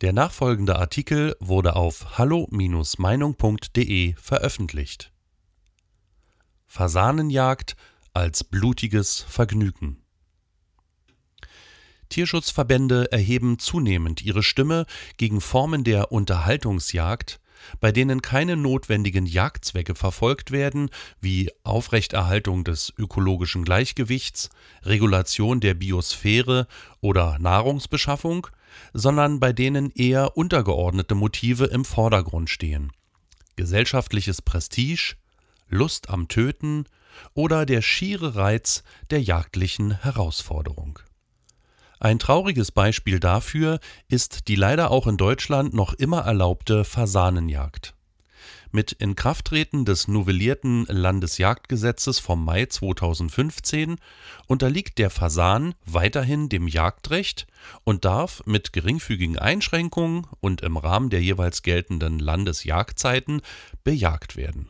Der nachfolgende Artikel wurde auf hallo-meinung.de veröffentlicht. Fasanenjagd als blutiges Vergnügen. Tierschutzverbände erheben zunehmend ihre Stimme gegen Formen der Unterhaltungsjagd, bei denen keine notwendigen Jagdzwecke verfolgt werden, wie Aufrechterhaltung des ökologischen Gleichgewichts, Regulation der Biosphäre oder Nahrungsbeschaffung, sondern bei denen eher untergeordnete Motive im Vordergrund stehen. Gesellschaftliches Prestige, Lust am Töten oder der schiere Reiz der jagdlichen Herausforderung. Ein trauriges Beispiel dafür ist die leider auch in Deutschland noch immer erlaubte Fasanenjagd. Mit Inkrafttreten des novellierten Landesjagdgesetzes vom Mai 2015 unterliegt der Fasan weiterhin dem Jagdrecht und darf mit geringfügigen Einschränkungen und im Rahmen der jeweils geltenden Landesjagdzeiten bejagt werden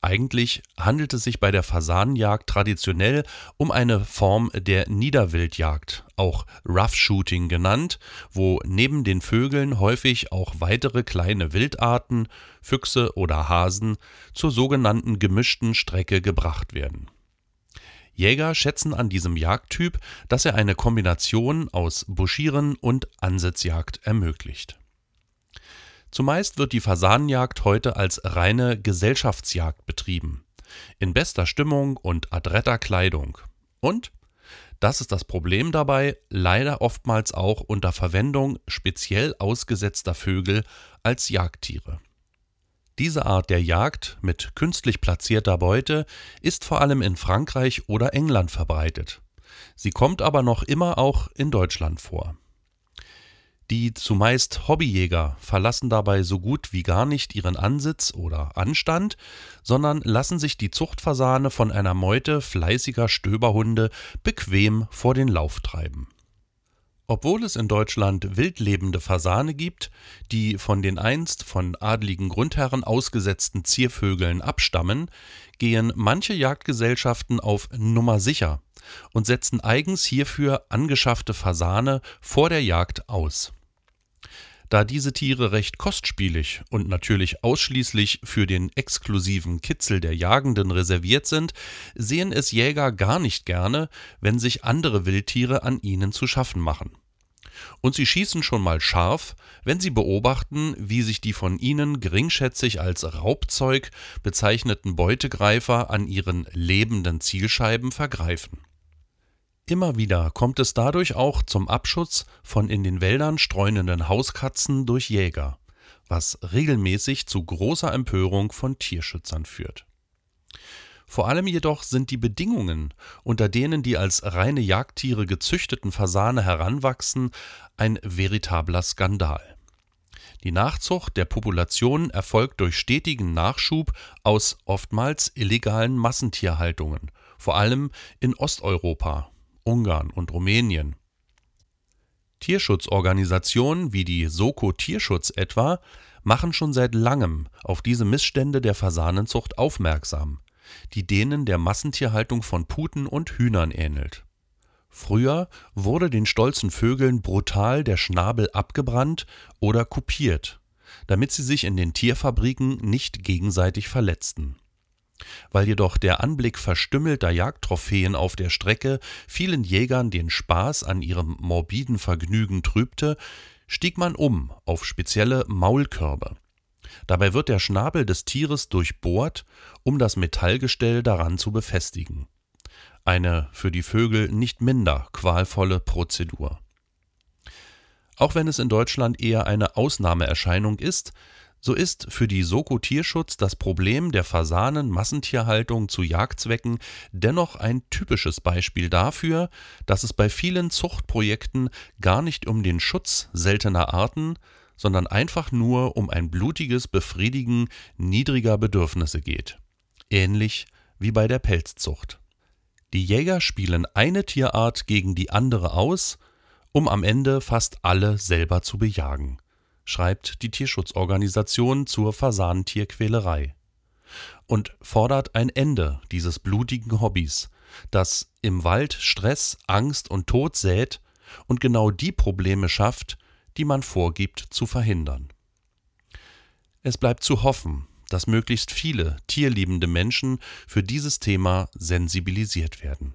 eigentlich handelt es sich bei der Fasanenjagd traditionell um eine Form der Niederwildjagd, auch Rough Shooting genannt, wo neben den Vögeln häufig auch weitere kleine Wildarten, Füchse oder Hasen zur sogenannten gemischten Strecke gebracht werden. Jäger schätzen an diesem Jagdtyp, dass er eine Kombination aus Buschieren und Ansitzjagd ermöglicht Zumeist wird die Fasanenjagd heute als reine Gesellschaftsjagd betrieben, in bester Stimmung und adretter Kleidung. Und, das ist das Problem dabei, leider oftmals auch unter Verwendung speziell ausgesetzter Vögel als Jagdtiere. Diese Art der Jagd mit künstlich platzierter Beute ist vor allem in Frankreich oder England verbreitet. Sie kommt aber noch immer auch in Deutschland vor die zumeist Hobbyjäger verlassen dabei so gut wie gar nicht ihren Ansitz oder Anstand, sondern lassen sich die Zuchtfasane von einer Meute fleißiger Stöberhunde bequem vor den Lauf treiben. Obwohl es in Deutschland wildlebende Fasane gibt, die von den einst von adligen Grundherren ausgesetzten Ziervögeln abstammen, gehen manche Jagdgesellschaften auf Nummer sicher und setzen eigens hierfür angeschaffte Fasane vor der Jagd aus. Da diese Tiere recht kostspielig und natürlich ausschließlich für den exklusiven Kitzel der Jagenden reserviert sind, sehen es Jäger gar nicht gerne, wenn sich andere Wildtiere an ihnen zu schaffen machen. Und sie schießen schon mal scharf, wenn sie beobachten, wie sich die von ihnen geringschätzig als Raubzeug bezeichneten Beutegreifer an ihren lebenden Zielscheiben vergreifen. Immer wieder kommt es dadurch auch zum Abschutz von in den Wäldern streunenden Hauskatzen durch Jäger, was regelmäßig zu großer Empörung von Tierschützern führt. Vor allem jedoch sind die Bedingungen, unter denen die als reine Jagdtiere gezüchteten Fasane heranwachsen, ein veritabler Skandal. Die Nachzucht der Population erfolgt durch stetigen Nachschub aus oftmals illegalen Massentierhaltungen, vor allem in Osteuropa Ungarn und Rumänien. Tierschutzorganisationen wie die Soko Tierschutz etwa machen schon seit langem auf diese Missstände der Fasanenzucht aufmerksam, die denen der Massentierhaltung von Puten und Hühnern ähnelt. Früher wurde den stolzen Vögeln brutal der Schnabel abgebrannt oder kupiert, damit sie sich in den Tierfabriken nicht gegenseitig verletzten weil jedoch der Anblick verstümmelter Jagdtrophäen auf der Strecke vielen Jägern den Spaß an ihrem morbiden Vergnügen trübte, stieg man um auf spezielle Maulkörbe. Dabei wird der Schnabel des Tieres durchbohrt, um das Metallgestell daran zu befestigen. Eine für die Vögel nicht minder qualvolle Prozedur. Auch wenn es in Deutschland eher eine Ausnahmeerscheinung ist, so ist für die Soko Tierschutz das Problem der Fasanen-Massentierhaltung zu Jagdzwecken dennoch ein typisches Beispiel dafür, dass es bei vielen Zuchtprojekten gar nicht um den Schutz seltener Arten, sondern einfach nur um ein blutiges Befriedigen niedriger Bedürfnisse geht. Ähnlich wie bei der Pelzzucht. Die Jäger spielen eine Tierart gegen die andere aus, um am Ende fast alle selber zu bejagen schreibt die Tierschutzorganisation zur Fasanentierquälerei und fordert ein Ende dieses blutigen Hobbys, das im Wald Stress, Angst und Tod sät und genau die Probleme schafft, die man vorgibt zu verhindern. Es bleibt zu hoffen, dass möglichst viele tierliebende Menschen für dieses Thema sensibilisiert werden.